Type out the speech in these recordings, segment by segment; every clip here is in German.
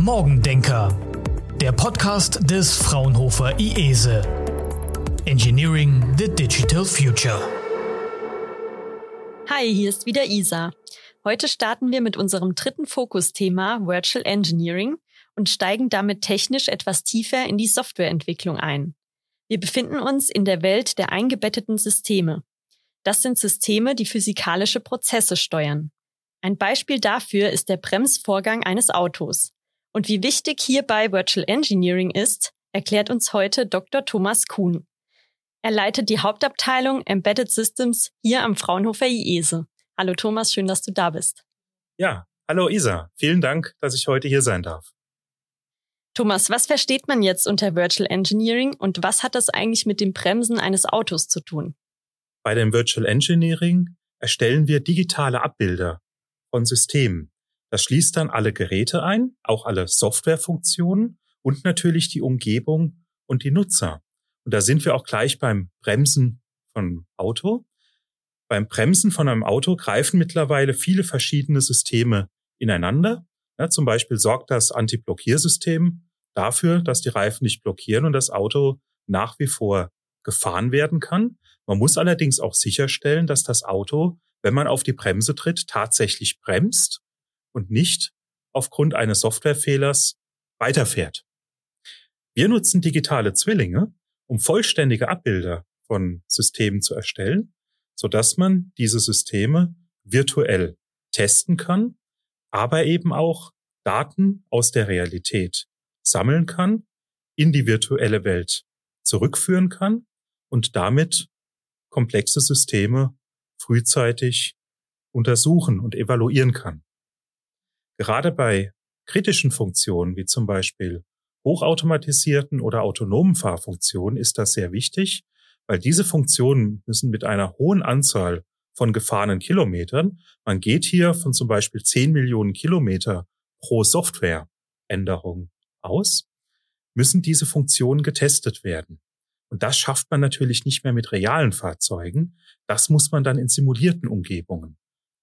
Morgendenker, der Podcast des Fraunhofer IESE. Engineering the Digital Future. Hi, hier ist wieder Isa. Heute starten wir mit unserem dritten Fokusthema Virtual Engineering und steigen damit technisch etwas tiefer in die Softwareentwicklung ein. Wir befinden uns in der Welt der eingebetteten Systeme. Das sind Systeme, die physikalische Prozesse steuern. Ein Beispiel dafür ist der Bremsvorgang eines Autos. Und wie wichtig hierbei Virtual Engineering ist, erklärt uns heute Dr. Thomas Kuhn. Er leitet die Hauptabteilung Embedded Systems hier am Fraunhofer IESE. Hallo Thomas, schön, dass du da bist. Ja, hallo Isa, vielen Dank, dass ich heute hier sein darf. Thomas, was versteht man jetzt unter Virtual Engineering und was hat das eigentlich mit dem Bremsen eines Autos zu tun? Bei dem Virtual Engineering erstellen wir digitale Abbilder von Systemen. Das schließt dann alle Geräte ein, auch alle Softwarefunktionen und natürlich die Umgebung und die Nutzer. Und da sind wir auch gleich beim Bremsen von Auto. Beim Bremsen von einem Auto greifen mittlerweile viele verschiedene Systeme ineinander. Ja, zum Beispiel sorgt das Anti-Blockiersystem dafür, dass die Reifen nicht blockieren und das Auto nach wie vor gefahren werden kann. Man muss allerdings auch sicherstellen, dass das Auto, wenn man auf die Bremse tritt, tatsächlich bremst und nicht aufgrund eines Softwarefehlers weiterfährt. Wir nutzen digitale Zwillinge, um vollständige Abbilder von Systemen zu erstellen, so dass man diese Systeme virtuell testen kann aber eben auch Daten aus der Realität sammeln kann, in die virtuelle Welt zurückführen kann und damit komplexe Systeme frühzeitig untersuchen und evaluieren kann. Gerade bei kritischen Funktionen wie zum Beispiel hochautomatisierten oder autonomen Fahrfunktionen ist das sehr wichtig, weil diese Funktionen müssen mit einer hohen Anzahl von gefahrenen Kilometern. Man geht hier von zum Beispiel 10 Millionen Kilometer pro Softwareänderung aus, müssen diese Funktionen getestet werden. Und das schafft man natürlich nicht mehr mit realen Fahrzeugen. Das muss man dann in simulierten Umgebungen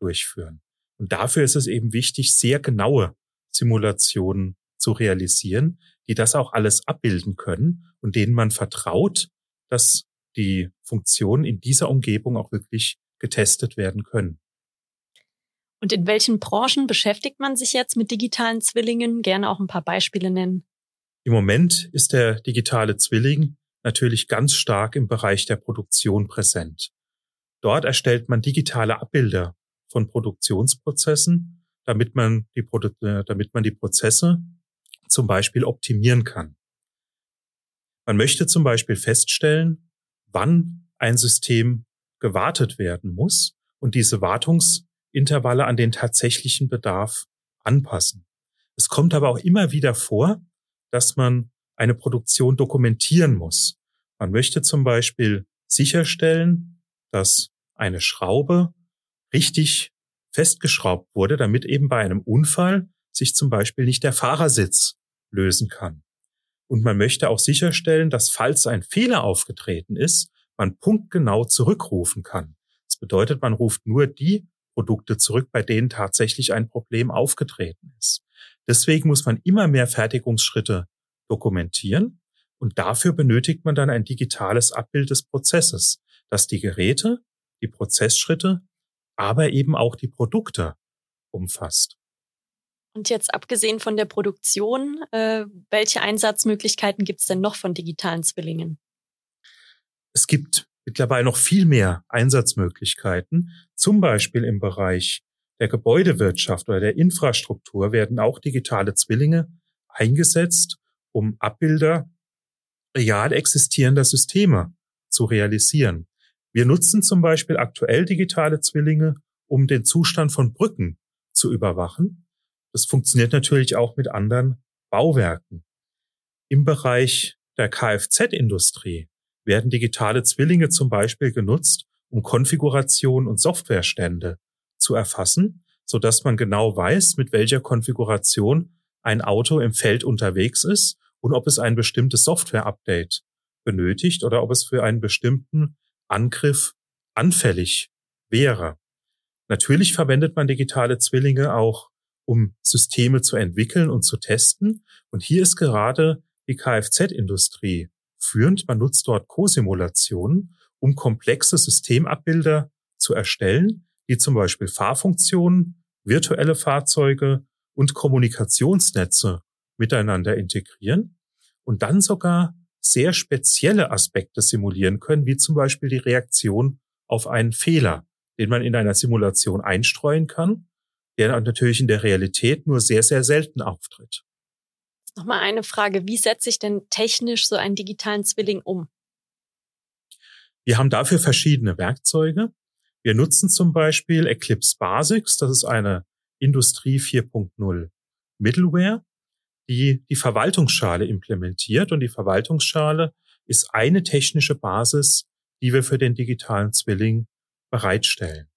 durchführen. Und dafür ist es eben wichtig, sehr genaue Simulationen zu realisieren, die das auch alles abbilden können und denen man vertraut, dass die Funktionen in dieser Umgebung auch wirklich getestet werden können. Und in welchen Branchen beschäftigt man sich jetzt mit digitalen Zwillingen? Gerne auch ein paar Beispiele nennen. Im Moment ist der digitale Zwilling natürlich ganz stark im Bereich der Produktion präsent. Dort erstellt man digitale Abbilder von Produktionsprozessen, damit man die, Produ äh, damit man die Prozesse zum Beispiel optimieren kann. Man möchte zum Beispiel feststellen, wann ein System gewartet werden muss und diese Wartungsintervalle an den tatsächlichen Bedarf anpassen. Es kommt aber auch immer wieder vor, dass man eine Produktion dokumentieren muss. Man möchte zum Beispiel sicherstellen, dass eine Schraube richtig festgeschraubt wurde, damit eben bei einem Unfall sich zum Beispiel nicht der Fahrersitz lösen kann. Und man möchte auch sicherstellen, dass falls ein Fehler aufgetreten ist, man punktgenau zurückrufen kann. Das bedeutet, man ruft nur die Produkte zurück, bei denen tatsächlich ein Problem aufgetreten ist. Deswegen muss man immer mehr Fertigungsschritte dokumentieren und dafür benötigt man dann ein digitales Abbild des Prozesses, das die Geräte, die Prozessschritte, aber eben auch die Produkte umfasst. Und jetzt abgesehen von der Produktion, äh, welche Einsatzmöglichkeiten gibt es denn noch von digitalen Zwillingen? Es gibt mittlerweile noch viel mehr Einsatzmöglichkeiten. Zum Beispiel im Bereich der Gebäudewirtschaft oder der Infrastruktur werden auch digitale Zwillinge eingesetzt, um Abbilder real existierender Systeme zu realisieren. Wir nutzen zum Beispiel aktuell digitale Zwillinge, um den Zustand von Brücken zu überwachen. Das funktioniert natürlich auch mit anderen Bauwerken. Im Bereich der Kfz-Industrie werden digitale Zwillinge zum Beispiel genutzt, um Konfiguration und Softwarestände zu erfassen, so dass man genau weiß, mit welcher Konfiguration ein Auto im Feld unterwegs ist und ob es ein bestimmtes Software-Update benötigt oder ob es für einen bestimmten Angriff anfällig wäre. Natürlich verwendet man digitale Zwillinge auch, um Systeme zu entwickeln und zu testen. Und hier ist gerade die Kfz-Industrie führend. Man nutzt dort Co-Simulationen, um komplexe Systemabbilder zu erstellen, die zum Beispiel Fahrfunktionen, virtuelle Fahrzeuge und Kommunikationsnetze miteinander integrieren und dann sogar sehr spezielle Aspekte simulieren können, wie zum Beispiel die Reaktion auf einen Fehler, den man in einer Simulation einstreuen kann, der natürlich in der Realität nur sehr, sehr selten auftritt. Nochmal eine Frage, wie setze ich denn technisch so einen digitalen Zwilling um? Wir haben dafür verschiedene Werkzeuge. Wir nutzen zum Beispiel Eclipse Basics, das ist eine Industrie 4.0 Middleware, die die Verwaltungsschale implementiert. Und die Verwaltungsschale ist eine technische Basis, die wir für den digitalen Zwilling bereitstellen.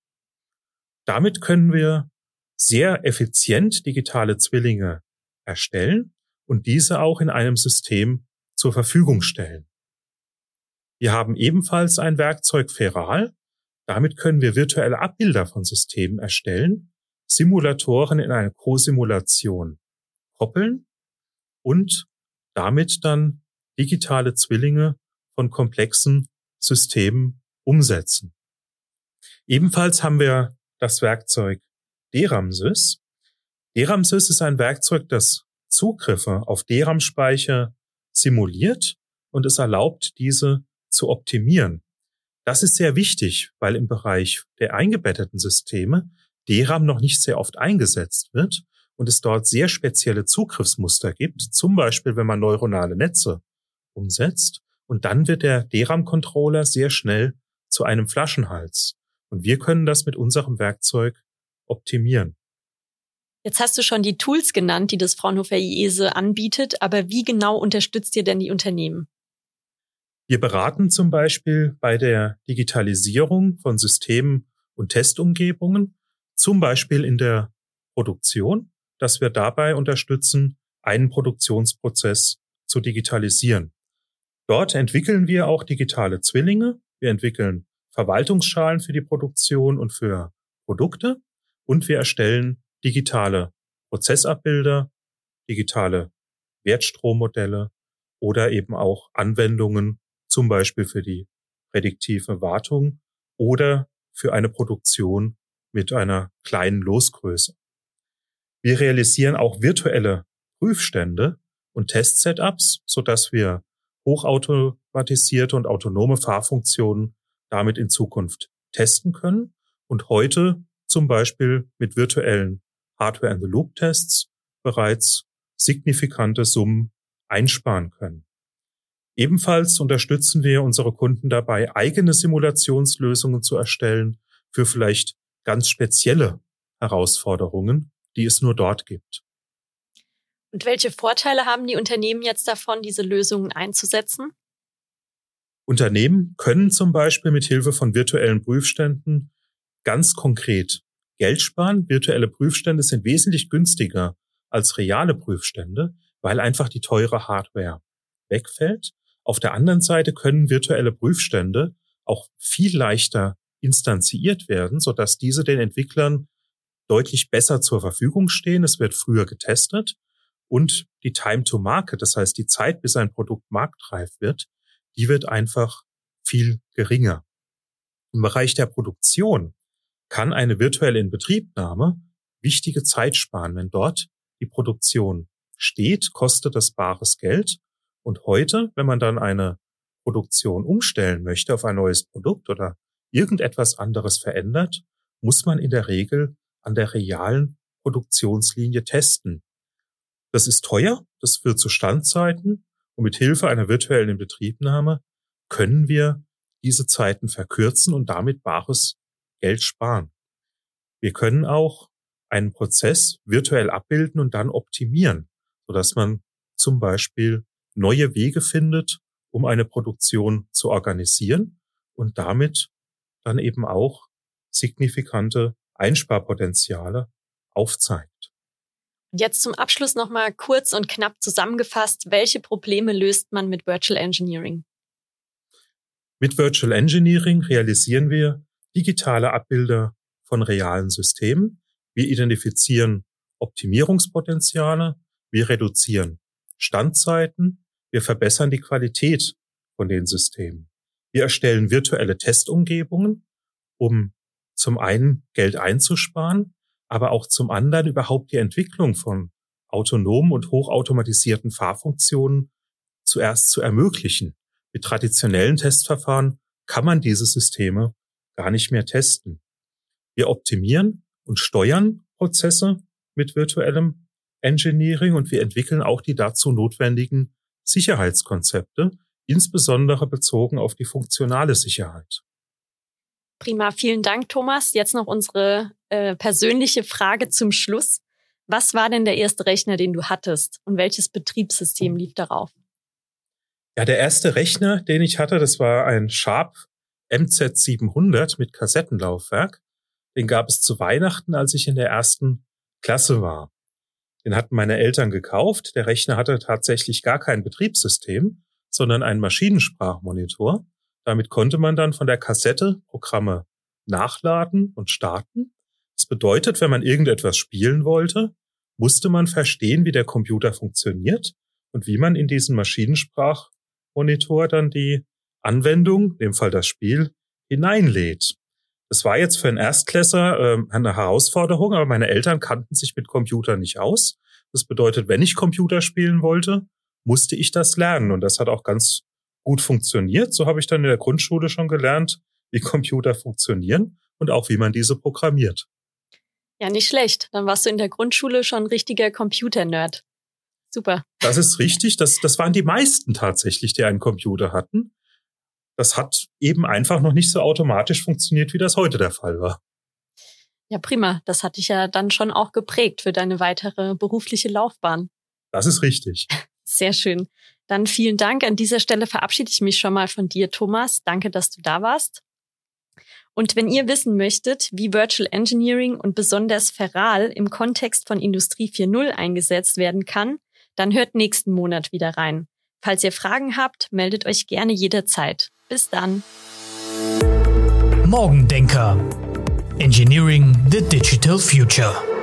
Damit können wir sehr effizient digitale Zwillinge erstellen und diese auch in einem System zur Verfügung stellen. Wir haben ebenfalls ein Werkzeug Feral. Damit können wir virtuelle Abbilder von Systemen erstellen, Simulatoren in eine Co-Simulation koppeln und damit dann digitale Zwillinge von komplexen Systemen umsetzen. Ebenfalls haben wir das Werkzeug DRAM-Sys. DRAM-Sys ist ein Werkzeug, das Zugriffe auf DRAM-Speicher simuliert und es erlaubt, diese zu optimieren. Das ist sehr wichtig, weil im Bereich der eingebetteten Systeme DRAM noch nicht sehr oft eingesetzt wird und es dort sehr spezielle Zugriffsmuster gibt, zum Beispiel wenn man neuronale Netze umsetzt und dann wird der DRAM-Controller sehr schnell zu einem Flaschenhals. Und wir können das mit unserem Werkzeug optimieren. Jetzt hast du schon die Tools genannt, die das Fraunhofer IESE anbietet, aber wie genau unterstützt ihr denn die Unternehmen? Wir beraten zum Beispiel bei der Digitalisierung von Systemen und Testumgebungen, zum Beispiel in der Produktion, dass wir dabei unterstützen, einen Produktionsprozess zu digitalisieren. Dort entwickeln wir auch digitale Zwillinge. Wir entwickeln Verwaltungsschalen für die Produktion und für Produkte und wir erstellen digitale Prozessabbilder, digitale Wertstrommodelle oder eben auch Anwendungen, zum Beispiel für die prädiktive Wartung oder für eine Produktion mit einer kleinen Losgröße. Wir realisieren auch virtuelle Prüfstände und Testsetups, so dass wir hochautomatisierte und autonome Fahrfunktionen damit in Zukunft testen können und heute zum Beispiel mit virtuellen Hardware-in-the-Loop-Tests bereits signifikante Summen einsparen können. Ebenfalls unterstützen wir unsere Kunden dabei, eigene Simulationslösungen zu erstellen für vielleicht ganz spezielle Herausforderungen, die es nur dort gibt. Und welche Vorteile haben die Unternehmen jetzt davon, diese Lösungen einzusetzen? Unternehmen können zum Beispiel mit Hilfe von virtuellen Prüfständen ganz konkret Geld sparen. Virtuelle Prüfstände sind wesentlich günstiger als reale Prüfstände, weil einfach die teure Hardware wegfällt. Auf der anderen Seite können virtuelle Prüfstände auch viel leichter instanziert werden, sodass diese den Entwicklern deutlich besser zur Verfügung stehen. Es wird früher getestet und die Time to Market, das heißt die Zeit, bis ein Produkt marktreif wird, die wird einfach viel geringer. Im Bereich der Produktion kann eine virtuelle Inbetriebnahme wichtige Zeit sparen. Wenn dort die Produktion steht, kostet das bares Geld. Und heute, wenn man dann eine Produktion umstellen möchte auf ein neues Produkt oder irgendetwas anderes verändert, muss man in der Regel an der realen Produktionslinie testen. Das ist teuer, das führt zu Standzeiten und mit Hilfe einer virtuellen Inbetriebnahme können wir diese Zeiten verkürzen und damit bares Geld sparen. Wir können auch einen Prozess virtuell abbilden und dann optimieren, sodass man zum Beispiel neue Wege findet, um eine Produktion zu organisieren und damit dann eben auch signifikante Einsparpotenziale aufzeigt. Jetzt zum Abschluss nochmal kurz und knapp zusammengefasst, welche Probleme löst man mit Virtual Engineering? Mit Virtual Engineering realisieren wir digitale Abbilder von realen Systemen. Wir identifizieren Optimierungspotenziale, wir reduzieren Standzeiten, wir verbessern die Qualität von den Systemen. Wir erstellen virtuelle Testumgebungen, um zum einen Geld einzusparen, aber auch zum anderen überhaupt die Entwicklung von autonomen und hochautomatisierten Fahrfunktionen zuerst zu ermöglichen. Mit traditionellen Testverfahren kann man diese Systeme gar nicht mehr testen. Wir optimieren und steuern Prozesse mit virtuellem Engineering und wir entwickeln auch die dazu notwendigen Sicherheitskonzepte, insbesondere bezogen auf die funktionale Sicherheit. Prima, vielen Dank, Thomas. Jetzt noch unsere äh, persönliche Frage zum Schluss. Was war denn der erste Rechner, den du hattest und welches Betriebssystem lief darauf? Ja, der erste Rechner, den ich hatte, das war ein Sharp MZ700 mit Kassettenlaufwerk. Den gab es zu Weihnachten, als ich in der ersten Klasse war. Den hatten meine Eltern gekauft. Der Rechner hatte tatsächlich gar kein Betriebssystem, sondern einen Maschinensprachmonitor. Damit konnte man dann von der Kassette Programme nachladen und starten. Das bedeutet, wenn man irgendetwas spielen wollte, musste man verstehen, wie der Computer funktioniert und wie man in diesen Maschinensprach Monitor dann die Anwendung, in dem Fall das Spiel, hineinlädt. Das war jetzt für einen Erstklässer äh, eine Herausforderung, aber meine Eltern kannten sich mit Computern nicht aus. Das bedeutet, wenn ich Computer spielen wollte, musste ich das lernen. Und das hat auch ganz gut funktioniert. So habe ich dann in der Grundschule schon gelernt, wie Computer funktionieren und auch wie man diese programmiert. Ja, nicht schlecht. Dann warst du in der Grundschule schon ein richtiger Computer-Nerd. Super. Das ist richtig. Das, das waren die meisten tatsächlich, die einen Computer hatten. Das hat eben einfach noch nicht so automatisch funktioniert, wie das heute der Fall war. Ja, prima. Das hat dich ja dann schon auch geprägt für deine weitere berufliche Laufbahn. Das ist richtig. Sehr schön. Dann vielen Dank. An dieser Stelle verabschiede ich mich schon mal von dir, Thomas. Danke, dass du da warst. Und wenn ihr wissen möchtet, wie Virtual Engineering und besonders Feral im Kontext von Industrie 4.0 eingesetzt werden kann, dann hört nächsten Monat wieder rein. Falls ihr Fragen habt, meldet euch gerne jederzeit. Bis dann. Morgendenker. Engineering the Digital Future.